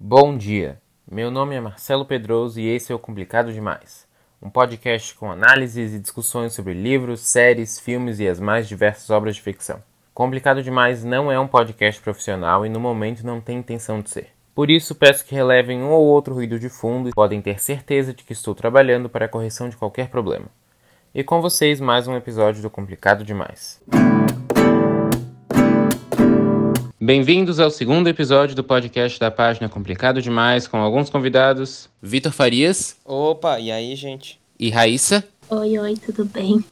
Bom dia, meu nome é Marcelo Pedroso e esse é o Complicado Demais, um podcast com análises e discussões sobre livros, séries, filmes e as mais diversas obras de ficção. Complicado Demais não é um podcast profissional e no momento não tem intenção de ser. Por isso, peço que relevem um ou outro ruído de fundo e podem ter certeza de que estou trabalhando para a correção de qualquer problema. E com vocês, mais um episódio do Complicado Demais. Bem-vindos ao segundo episódio do podcast da página Complicado Demais, com alguns convidados: Vitor Farias. Opa, e aí, gente? E Raíssa. Oi, oi, tudo bem?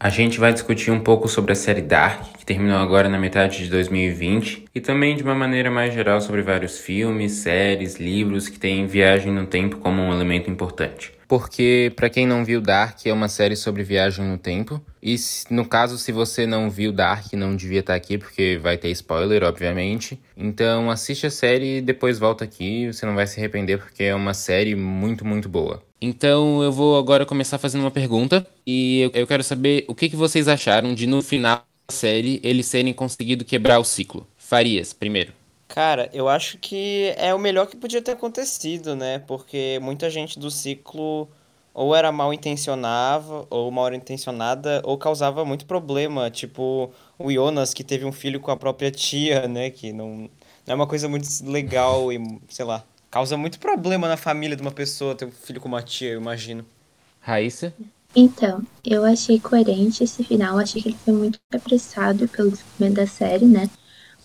A gente vai discutir um pouco sobre a série Dark, que terminou agora na metade de 2020, e também de uma maneira mais geral sobre vários filmes, séries, livros que têm viagem no tempo como um elemento importante porque para quem não viu Dark é uma série sobre viagem no tempo. E no caso, se você não viu Dark, não devia estar tá aqui porque vai ter spoiler, obviamente. Então assiste a série e depois volta aqui, você não vai se arrepender porque é uma série muito, muito boa. Então eu vou agora começar fazendo uma pergunta e eu quero saber o que, que vocês acharam de no final da série eles terem conseguido quebrar o ciclo. Farias, primeiro. Cara, eu acho que é o melhor que podia ter acontecido, né? Porque muita gente do ciclo ou era mal intencionava, ou mal intencionada, ou causava muito problema. Tipo, o Jonas, que teve um filho com a própria tia, né? Que não, não é uma coisa muito legal e, sei lá, causa muito problema na família de uma pessoa ter um filho com uma tia, eu imagino. Raíssa? Então, eu achei coerente esse final, achei que ele foi muito apressado pelo desenvolvimento da série, né?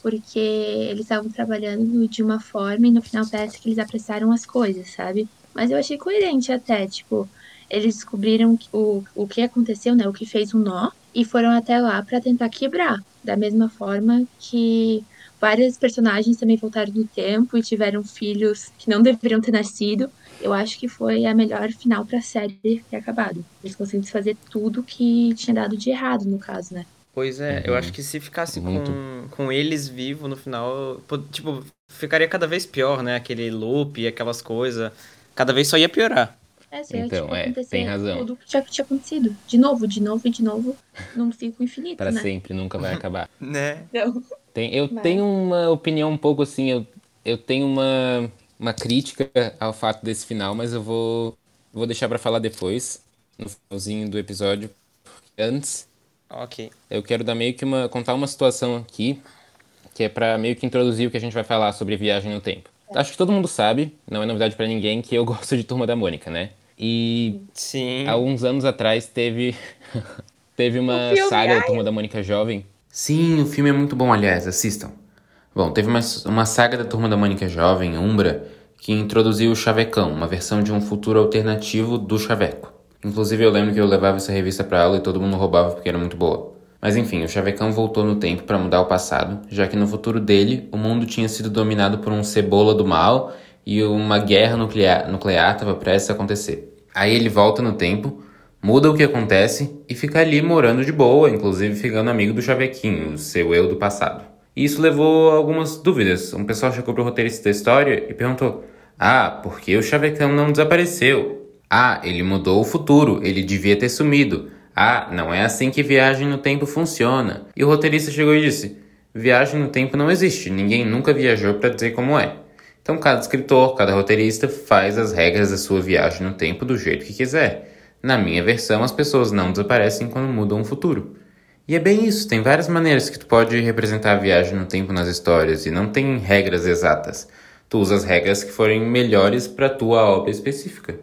porque eles estavam trabalhando de uma forma e no final parece que eles apressaram as coisas, sabe? Mas eu achei coerente até, tipo, eles descobriram o, o que aconteceu, né? O que fez um nó e foram até lá para tentar quebrar. Da mesma forma que vários personagens também voltaram no tempo e tiveram filhos que não deveriam ter nascido. Eu acho que foi a melhor final para a série ter acabado. Eles conseguiram fazer tudo que tinha dado de errado, no caso, né? Pois é, uhum. eu acho que se ficasse com, com eles vivos no final, tipo, ficaria cada vez pior, né? Aquele loop, aquelas coisas. Cada vez só ia piorar. É, se então, tipo, é, tem razão. Tudo que já tinha acontecido. De novo, de novo e de novo, não fica infinito, Para né? sempre, nunca vai acabar. né? Não. Tem, eu Mas... tenho uma opinião um pouco assim, eu, eu tenho uma, uma crítica ao fato desse final, mas eu vou, vou deixar para falar depois, no finalzinho do episódio. Antes, Ok. Eu quero dar meio que uma contar uma situação aqui que é para meio que introduzir o que a gente vai falar sobre viagem no tempo. É. Acho que todo mundo sabe, não é novidade para ninguém, que eu gosto de Turma da Mônica, né? E Sim. alguns anos atrás teve teve uma saga da Turma da Mônica jovem. Sim, o filme é muito bom, aliás, assistam. Bom, teve uma, uma saga da Turma da Mônica jovem, Umbra, que introduziu o Chavecão, uma versão de um futuro alternativo do Chaveco. Inclusive eu lembro que eu levava essa revista para aula e todo mundo roubava porque era muito boa. Mas enfim, o Chavecão voltou no tempo para mudar o passado, já que no futuro dele o mundo tinha sido dominado por um cebola do mal e uma guerra nuclear estava prestes a acontecer. Aí ele volta no tempo, muda o que acontece e fica ali morando de boa, inclusive ficando amigo do Chavequinho, seu eu do passado. E isso levou a algumas dúvidas. Um pessoal chegou pro roteirista da história e perguntou: Ah, por que o Chavecão não desapareceu? Ah, ele mudou o futuro, ele devia ter sumido. Ah, não é assim que viagem no tempo funciona. E o roteirista chegou e disse: Viagem no tempo não existe, ninguém nunca viajou para dizer como é. Então cada escritor, cada roteirista faz as regras da sua viagem no tempo do jeito que quiser. Na minha versão, as pessoas não desaparecem quando mudam o futuro. E é bem isso, tem várias maneiras que tu pode representar a viagem no tempo nas histórias e não tem regras exatas. Tu usa as regras que forem melhores para tua obra específica.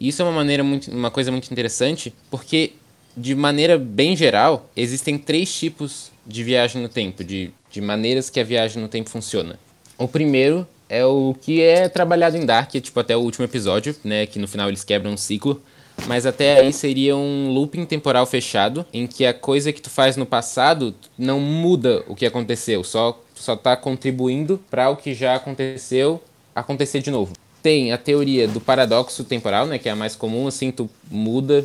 Isso é uma maneira muito, uma coisa muito interessante, porque de maneira bem geral, existem três tipos de viagem no tempo, de, de maneiras que a viagem no tempo funciona. O primeiro é o que é trabalhado em Dark, tipo até o último episódio, né, que no final eles quebram um ciclo, mas até aí seria um looping temporal fechado, em que a coisa que tu faz no passado não muda o que aconteceu, só só tá contribuindo para o que já aconteceu acontecer de novo tem a teoria do paradoxo temporal, né, que é a mais comum, assim, tu muda,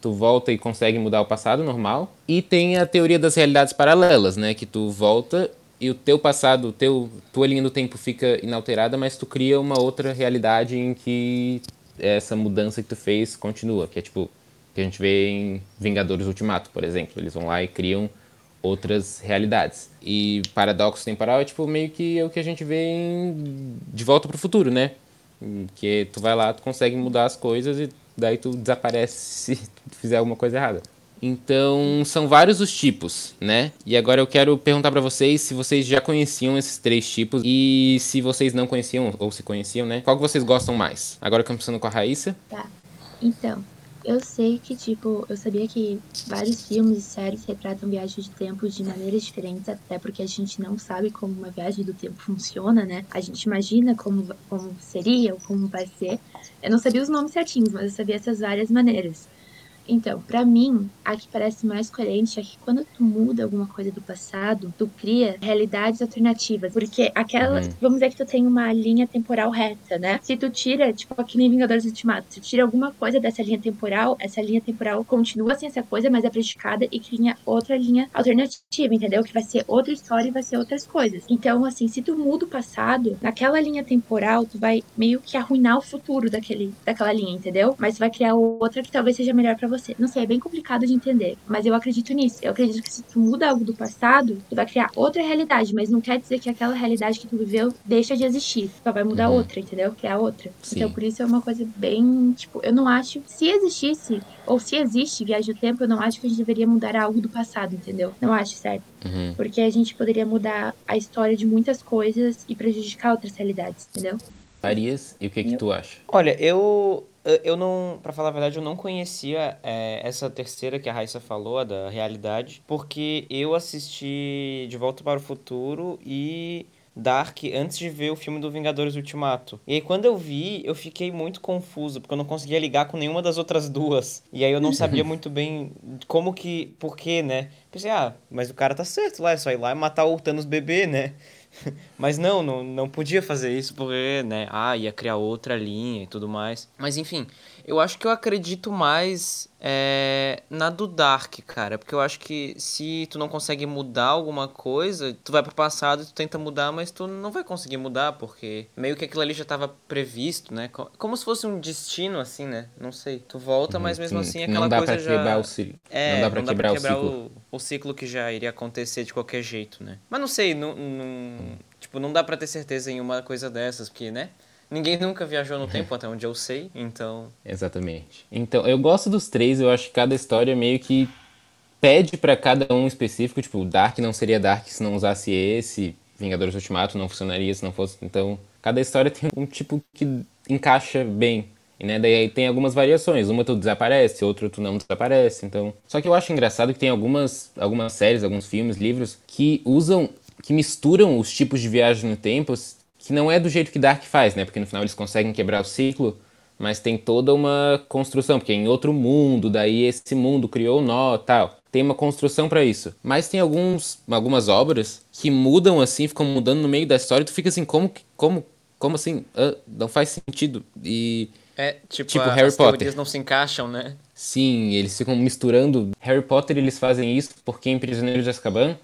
tu volta e consegue mudar o passado normal. E tem a teoria das realidades paralelas, né, que tu volta e o teu passado, teu tua linha do tempo fica inalterada, mas tu cria uma outra realidade em que essa mudança que tu fez continua, que é tipo que a gente vê em Vingadores Ultimato, por exemplo, eles vão lá e criam outras realidades. E paradoxo temporal é tipo meio que é o que a gente vê em De Volta para o Futuro, né? Que tu vai lá, tu consegue mudar as coisas e daí tu desaparece se tu fizer alguma coisa errada. Então, são vários os tipos, né? E agora eu quero perguntar para vocês se vocês já conheciam esses três tipos e se vocês não conheciam ou se conheciam, né? Qual que vocês gostam mais? Agora começando com a Raíssa. Tá. Então, eu sei que, tipo, eu sabia que vários filmes e séries retratam viagens de tempo de maneiras diferentes, até porque a gente não sabe como uma viagem do tempo funciona, né? A gente imagina como, como seria ou como vai ser. Eu não sabia os nomes certinhos, mas eu sabia essas várias maneiras. Então, para mim, a que parece mais coerente é que quando tu muda alguma coisa do passado, tu cria realidades alternativas. Porque aquela. Uhum. Vamos dizer que tu tem uma linha temporal reta, né? Se tu tira, tipo, aqui nem Vingadores Ultimato, se tu tira alguma coisa dessa linha temporal, essa linha temporal continua sem essa coisa, mas é prejudicada e cria outra linha alternativa, entendeu? Que vai ser outra história e vai ser outras coisas. Então, assim, se tu muda o passado, naquela linha temporal, tu vai meio que arruinar o futuro daquele, daquela linha, entendeu? Mas tu vai criar outra que talvez seja melhor para você. Não sei, é bem complicado de entender, mas eu acredito nisso. Eu acredito que se tu muda algo do passado, tu vai criar outra realidade, mas não quer dizer que aquela realidade que tu viveu deixa de existir. Tu só vai mudar uhum. outra, entendeu? Criar outra. Sim. Então, por isso é uma coisa bem, tipo, eu não acho, se existisse, ou se existe viagem do tempo, eu não acho que a gente deveria mudar algo do passado, entendeu? Não acho certo. Uhum. Porque a gente poderia mudar a história de muitas coisas e prejudicar outras realidades, entendeu? Arias, e o que, que tu acha? Olha, eu eu não, para falar a verdade, eu não conhecia é, essa terceira que a Raissa falou, a da realidade, porque eu assisti De Volta para o Futuro e Dark antes de ver o filme do Vingadores Ultimato. E aí quando eu vi, eu fiquei muito confuso, porque eu não conseguia ligar com nenhuma das outras duas. E aí eu não sabia muito bem como que, por quê, né? Pensei, ah, mas o cara tá certo lá, é só ir lá e matar o Thanos bebê, né? Mas não, não, não podia fazer isso porque, né, ah, ia criar outra linha e tudo mais. Mas enfim, eu acho que eu acredito mais é, na do Dark, cara. Porque eu acho que se tu não consegue mudar alguma coisa, tu vai pro passado e tu tenta mudar, mas tu não vai conseguir mudar, porque meio que aquilo ali já tava previsto, né? Como se fosse um destino, assim, né? Não sei. Tu volta, mas mesmo sim. assim aquela não dá coisa pra já... Quebrar o ciclo. É, não dá pra não quebrar, dá pra quebrar o, ciclo. O, o, ciclo que já iria acontecer de qualquer jeito, né? Mas não sei, não, não, tipo, não dá pra ter certeza em uma coisa dessas, porque, né? Ninguém nunca viajou no tempo, até onde eu sei, então. Exatamente. Então, eu gosto dos três, eu acho que cada história meio que pede para cada um específico, tipo, Dark não seria Dark se não usasse esse, Vingadores Ultimato não funcionaria se não fosse. Então, cada história tem um tipo que encaixa bem. E, né, daí tem algumas variações. Uma tu desaparece, outra tu não desaparece. Então, só que eu acho engraçado que tem algumas, algumas séries, alguns filmes, livros que usam, que misturam os tipos de viagem no tempo que não é do jeito que Dark faz, né? Porque no final eles conseguem quebrar o ciclo, mas tem toda uma construção, porque é em outro mundo, daí esse mundo criou um nó, tal. Tem uma construção para isso. Mas tem alguns, algumas obras que mudam assim, ficam mudando no meio da história, e tu fica assim, como como como assim? Uh, não faz sentido. E é, tipo, tipo a, Harry as Potter. teorias não se encaixam, né? Sim, eles ficam misturando. Harry Potter, eles fazem isso porque em Prisioneiros de Azkaban,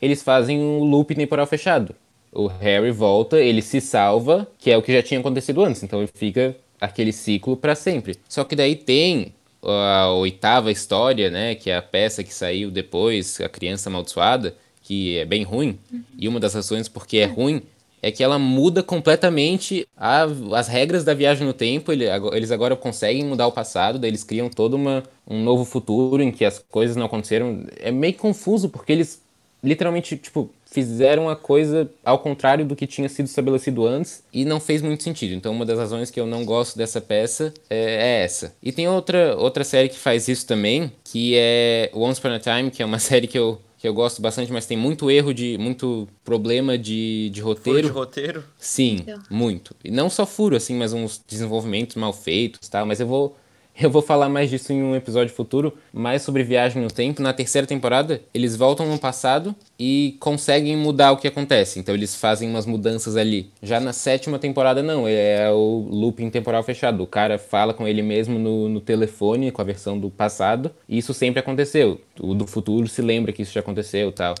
eles fazem um loop temporal fechado. O Harry volta, ele se salva, que é o que já tinha acontecido antes, então ele fica aquele ciclo para sempre. Só que daí tem a oitava história, né, que é a peça que saiu depois, a criança amaldiçoada, que é bem ruim. E uma das razões porque é ruim é que ela muda completamente a, as regras da viagem no tempo. Ele, eles agora conseguem mudar o passado, daí eles criam todo uma, um novo futuro em que as coisas não aconteceram. É meio confuso porque eles literalmente, tipo, fizeram a coisa ao contrário do que tinha sido estabelecido antes e não fez muito sentido. Então, uma das razões que eu não gosto dessa peça é, é essa. E tem outra, outra série que faz isso também, que é Once Upon a Time, que é uma série que eu que eu gosto bastante, mas tem muito erro de. muito problema de, de roteiro. Furo de roteiro? Sim, muito. E não só furo, assim, mas uns desenvolvimentos mal feitos tal. Mas eu vou eu vou falar mais disso em um episódio futuro, mais sobre viagem no tempo. Na terceira temporada, eles voltam no passado e conseguem mudar o que acontece. Então eles fazem umas mudanças ali. Já na sétima temporada, não. É o looping temporal fechado. O cara fala com ele mesmo no, no telefone, com a versão do passado. E isso sempre aconteceu. O do futuro se lembra que isso já aconteceu tal.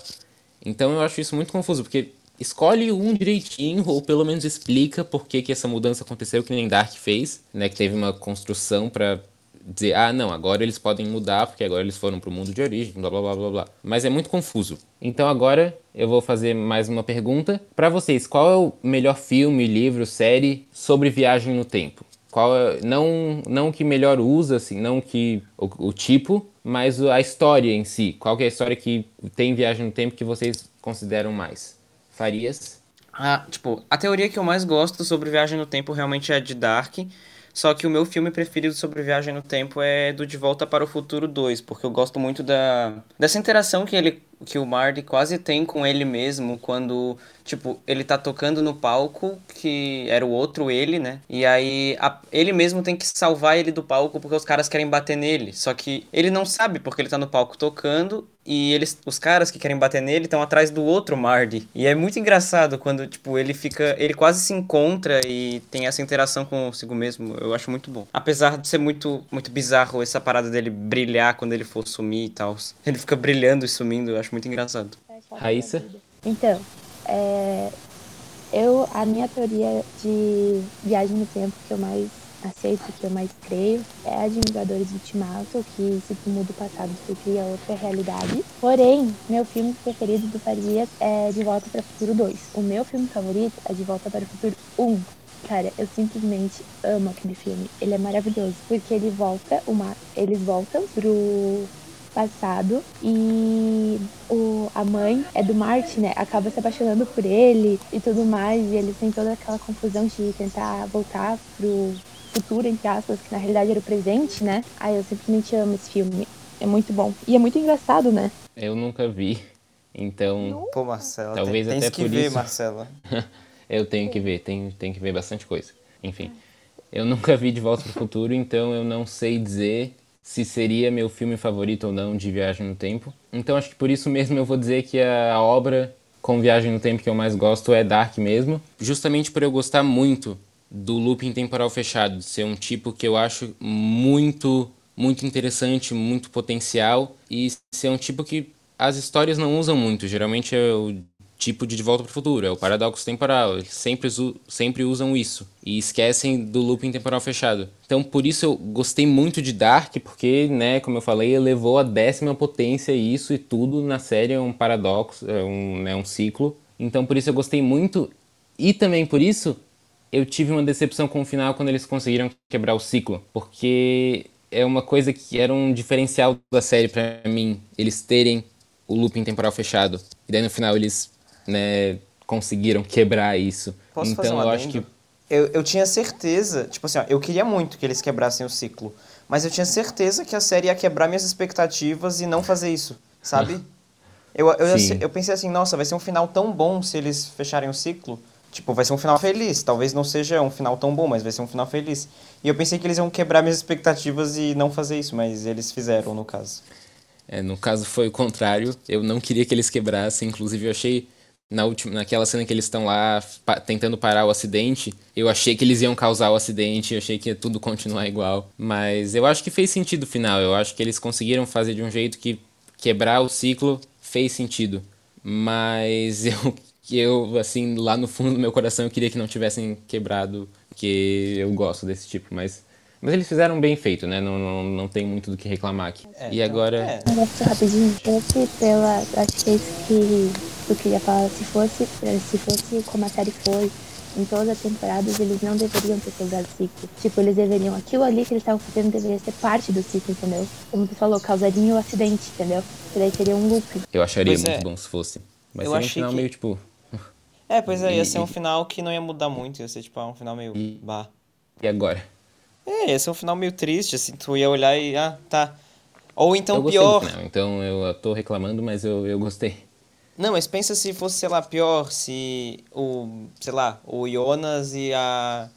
Então eu acho isso muito confuso, porque escolhe um direitinho, ou pelo menos explica por que, que essa mudança aconteceu, que nem Dark fez, né? Que teve uma construção para dizer, ah, não, agora eles podem mudar porque agora eles foram pro mundo de origem, blá blá blá blá blá. Mas é muito confuso. Então agora eu vou fazer mais uma pergunta para vocês. Qual é o melhor filme, livro, série sobre viagem no tempo? Qual é, não não o que melhor usa assim, não que o, o tipo, mas a história em si. Qual é a história que tem viagem no tempo que vocês consideram mais? Farias? Ah, tipo, a teoria que eu mais gosto sobre viagem no tempo realmente é de Dark. Só que o meu filme preferido sobre viagem no tempo é do De Volta para o Futuro 2, porque eu gosto muito da dessa interação que ele que o Marty quase tem com ele mesmo quando, tipo, ele tá tocando no palco, que era o outro ele, né? E aí a, ele mesmo tem que salvar ele do palco porque os caras querem bater nele. Só que ele não sabe porque ele tá no palco tocando e eles, os caras que querem bater nele estão atrás do outro Marty. E é muito engraçado quando, tipo, ele fica, ele quase se encontra e tem essa interação consigo mesmo. Eu acho muito bom. Apesar de ser muito muito bizarro essa parada dele brilhar quando ele for sumir e tal. Ele fica brilhando e sumindo, eu acho muito engraçado. Raíssa? Então, é, eu, a minha teoria de viagem no tempo que eu mais aceito, que eu mais creio, é a de Vingadores Ultimato, que se tu muda o passado, tu cria outra realidade. Porém, meu filme preferido do Farias é De Volta para o Futuro 2. O meu filme favorito é De Volta para o Futuro 1. Cara, eu simplesmente amo aquele filme. Ele é maravilhoso, porque ele volta, uma, eles voltam pro passado e o, a mãe é do Martin, né? Acaba se apaixonando por ele e tudo mais. E eles têm toda aquela confusão de tentar voltar pro futuro, entre aspas, que na realidade era o presente, né? Ai, eu simplesmente amo esse filme. É muito bom. E é muito engraçado, né? Eu nunca vi. Então. Pô, Marcela, talvez tem, até que por ver, isso. Marcela. eu tenho que ver, tenho, tenho que ver bastante coisa. Enfim. Eu nunca vi De Volta para o Futuro, então eu não sei dizer se seria meu filme favorito ou não de Viagem no Tempo. Então acho que por isso mesmo eu vou dizer que a obra com Viagem no Tempo que eu mais gosto é Dark mesmo, justamente por eu gostar muito do looping temporal fechado, ser um tipo que eu acho muito muito interessante, muito potencial e ser um tipo que as histórias não usam muito. Geralmente o tipo de De Volta para o Futuro, é o paradoxo temporal. Eles sempre, sempre usam isso e esquecem do looping temporal fechado. Então, por isso eu gostei muito de Dark, porque, né, como eu falei, elevou a décima potência isso e tudo na série é um paradoxo, é um, né, um ciclo. Então, por isso eu gostei muito e também por isso eu tive uma decepção com o final quando eles conseguiram quebrar o ciclo, porque é uma coisa que era um diferencial da série para mim, eles terem o looping temporal fechado. E daí no final eles né, conseguiram quebrar isso. Posso então um eu acho que Eu, eu tinha certeza, tipo assim, ó, eu queria muito que eles quebrassem o ciclo, mas eu tinha certeza que a série ia quebrar minhas expectativas e não fazer isso, sabe? eu, eu, Sim. eu pensei assim, nossa, vai ser um final tão bom se eles fecharem o ciclo. Tipo, vai ser um final feliz. Talvez não seja um final tão bom, mas vai ser um final feliz. E eu pensei que eles iam quebrar minhas expectativas e não fazer isso, mas eles fizeram, no caso. É, no caso foi o contrário. Eu não queria que eles quebrassem. Inclusive, eu achei na última, naquela cena que eles estão lá pa- tentando parar o acidente, eu achei que eles iam causar o acidente, eu achei que ia tudo continuar igual. Mas eu acho que fez sentido o final. Eu acho que eles conseguiram fazer de um jeito que quebrar o ciclo fez sentido. Mas eu, eu assim, lá no fundo do meu coração, eu queria que não tivessem quebrado, porque eu gosto desse tipo. Mas, mas eles fizeram bem feito, né? Não, não, não tem muito do que reclamar aqui. É, e então, agora. é. Rapidinho. Pela. Acho que é isso que eu queria falar. Se fosse, se fosse como a série foi, em todas as temporadas, eles não deveriam ter quebrado o ciclo. Tipo, eles deveriam. Aquilo ali que eles estavam fazendo deveria ser parte do ciclo, entendeu? Como tu falou, causaria o acidente, entendeu? Que daí seria um loop. Eu acharia Pois muito é. bom se fosse. Mas Eu seria um final que- meio tipo. É, pois é, ia ser um final que não ia mudar muito, ia ser tipo um final meio. E- Bah. E agora? É, ia ser um final meio triste, assim, tu ia olhar e. Ah, tá. Ou então eu pior. do final, então eu tô reclamando, mas eu, eu gostei. Não, mas pensa se fosse, sei lá, pior, se o, sei lá, o Jonas e a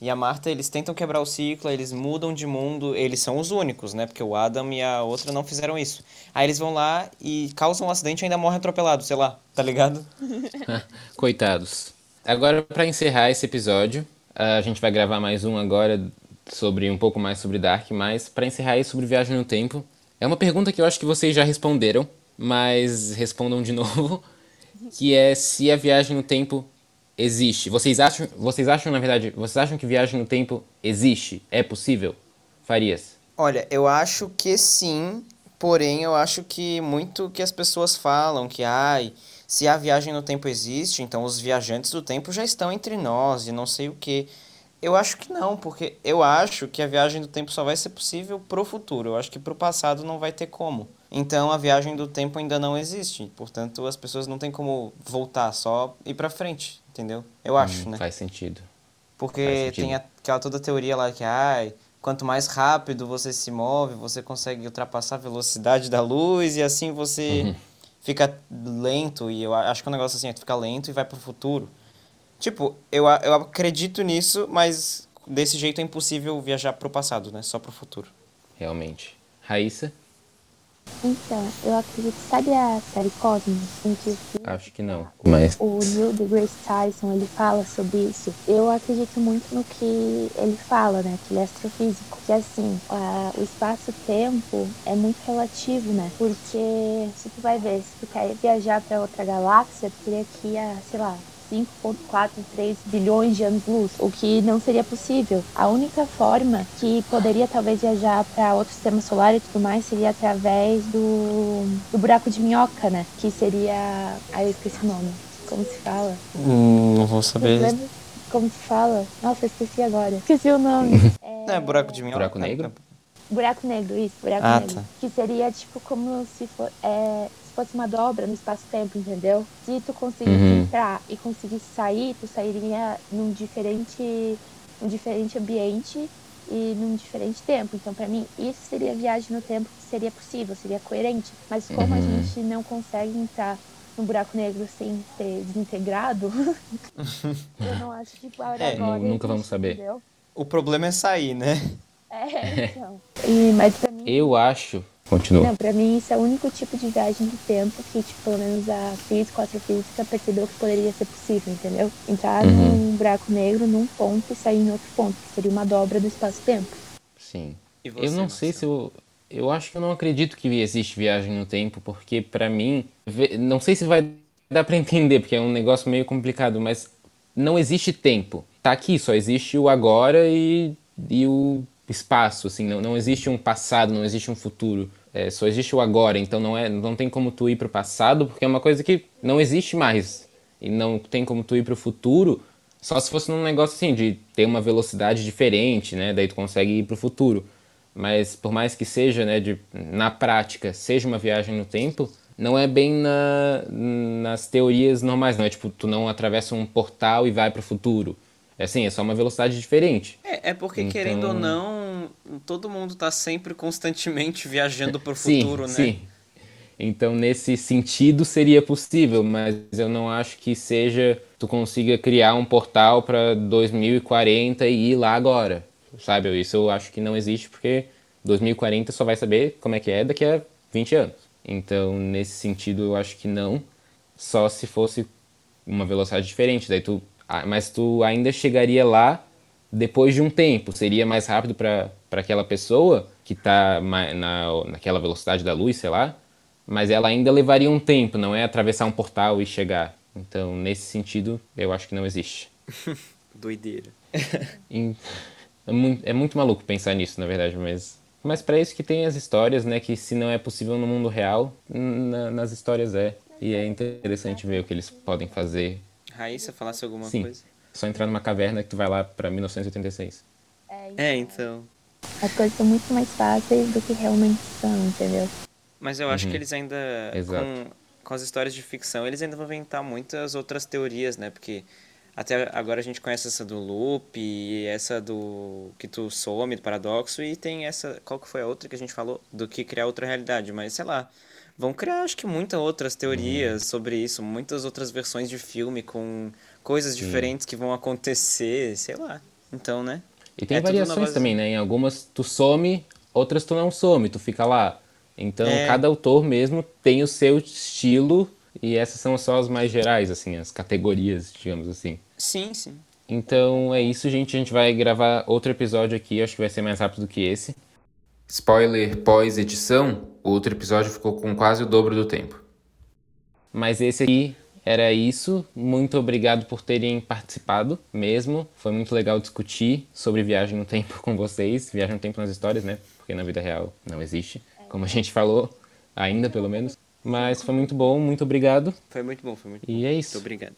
e a Marta, eles tentam quebrar o ciclo, eles mudam de mundo, eles são os únicos, né? Porque o Adam e a outra não fizeram isso. Aí eles vão lá e causam um acidente e ainda morrem atropelados, sei lá, tá ligado? Coitados. Agora, pra encerrar esse episódio, a gente vai gravar mais um agora sobre um pouco mais sobre Dark, mas pra encerrar aí sobre Viagem no Tempo, é uma pergunta que eu acho que vocês já responderam, mas respondam de novo, que é se a viagem no tempo existe. Vocês acham, vocês acham na verdade, vocês acham que viagem no tempo existe? É possível? Farias. Olha, eu acho que sim, porém eu acho que muito que as pessoas falam que ai, se a viagem no tempo existe, então os viajantes do tempo já estão entre nós e não sei o que. Eu acho que não, porque eu acho que a viagem do tempo só vai ser possível pro futuro. Eu acho que pro passado não vai ter como. Então a viagem do tempo ainda não existe. Portanto, as pessoas não têm como voltar, só ir pra frente, entendeu? Eu hum, acho, hum, né? Faz sentido. Porque faz sentido. tem aquela toda teoria lá que, ai, quanto mais rápido você se move, você consegue ultrapassar a velocidade da luz e assim você uhum. fica lento. E eu acho que é um negócio assim, é fica lento e vai pro futuro. Tipo, eu, eu acredito nisso, mas desse jeito é impossível viajar pro passado, né? Só pro futuro. Realmente. Raíssa? Então, eu acredito, sabe a série Cosmos? Em que Acho que não, mas... O Neil deGrasse Tyson, ele fala sobre isso. Eu acredito muito no que ele fala, né? Que ele é astrofísico. Que assim, a, o espaço-tempo é muito relativo, né? Porque, se tu vai ver, se tu quer viajar para outra galáxia, tu teria que ir a, sei lá, 5,43 bilhões de anos-luz, o que não seria possível. A única forma que poderia talvez viajar para outro sistema solar e tudo mais seria através do, do buraco de minhoca, né? Que seria. Aí eu esqueci o nome. Como se fala? Hum, não vou saber. Como se fala? Nossa, eu esqueci agora. Esqueci o nome. é... é buraco de minhoca. Buraco negro? Buraco negro, isso, buraco ah, negro. Tá. Que seria tipo como se for. É, fosse uma dobra no espaço-tempo, entendeu? Se tu conseguisse uhum. entrar e conseguisse sair, tu sairia num diferente, num diferente ambiente e num diferente tempo. Então, para mim, isso seria viagem no tempo que seria possível, seria coerente. Mas como uhum. a gente não consegue entrar no buraco negro sem ser desintegrado, eu não acho que agora, é, agora nunca vamos saber. Entendeu? O problema é sair, né? É, então. E, mas pra mim... Eu acho Continua. Não, pra mim isso é o único tipo de viagem do tempo que, tipo, pelo menos a física, a astrofísica percebeu que poderia ser possível, entendeu? Entrar uhum. num buraco negro num ponto e sair em outro ponto, que seria uma dobra do espaço-tempo. Sim. Você, eu não sei se eu... Eu acho que eu não acredito que existe viagem no tempo, porque para mim... Não sei se vai dar pra entender, porque é um negócio meio complicado, mas não existe tempo. Tá aqui, só existe o agora e, e o espaço, assim, não, não existe um passado, não existe um futuro. É, só existe o agora, então não, é, não tem como tu ir pro passado, porque é uma coisa que não existe mais. E não tem como tu ir pro futuro, só se fosse num negócio assim, de ter uma velocidade diferente, né? Daí tu consegue ir pro futuro. Mas por mais que seja, né, de, na prática, seja uma viagem no tempo, não é bem na, nas teorias normais, não é tipo, tu não atravessa um portal e vai pro futuro. É assim, é só uma velocidade diferente. É, é porque, então... querendo ou não, todo mundo tá sempre constantemente viajando pro futuro, sim, né? Sim. Então, nesse sentido, seria possível, mas eu não acho que seja tu consiga criar um portal para 2040 e ir lá agora. Sabe? Isso eu acho que não existe porque 2040 só vai saber como é que é daqui a 20 anos. Então, nesse sentido, eu acho que não. Só se fosse uma velocidade diferente. Daí tu mas tu ainda chegaria lá depois de um tempo. Seria mais rápido para aquela pessoa que está na, naquela velocidade da luz, sei lá, mas ela ainda levaria um tempo, não é atravessar um portal e chegar. Então, nesse sentido, eu acho que não existe. Doideira. é, muito, é muito maluco pensar nisso, na verdade, mas mas para isso que tem as histórias, né? Que se não é possível no mundo real, na, nas histórias é. E é interessante ver o que eles podem fazer Raíssa falasse alguma Sim. coisa? Só entrar numa caverna que tu vai lá pra 1986. É, então. É, então. As coisas são muito mais fáceis do que realmente são, entendeu? Mas eu acho uhum. que eles ainda. Exato. Com, com as histórias de ficção, eles ainda vão inventar muitas outras teorias, né? Porque até agora a gente conhece essa do loop e essa do que tu some, do paradoxo, e tem essa. Qual que foi a outra que a gente falou? Do que criar outra realidade. Mas sei lá vão criar, acho que, muitas outras teorias uhum. sobre isso, muitas outras versões de filme com coisas Sim. diferentes que vão acontecer, sei lá. Então, né? E tem é variações também, né? Em algumas tu some, outras tu não some, tu fica lá. Então, é... cada autor mesmo tem o seu estilo e essas são só as mais gerais, assim, as categorias, digamos assim. Sim, sim. Então é isso, gente. A gente vai gravar outro episódio aqui, acho que vai ser mais rápido do que esse. Spoiler pós-edição, o outro episódio ficou com quase o dobro do tempo. Mas esse aqui era isso. Muito obrigado por terem participado mesmo. Foi muito legal discutir sobre viagem no tempo com vocês. Viagem no tempo nas histórias, né? Porque na vida real não existe, como a gente falou, ainda pelo menos. Mas foi muito bom, muito obrigado. Foi muito bom, foi muito e bom. é isso. Muito obrigado.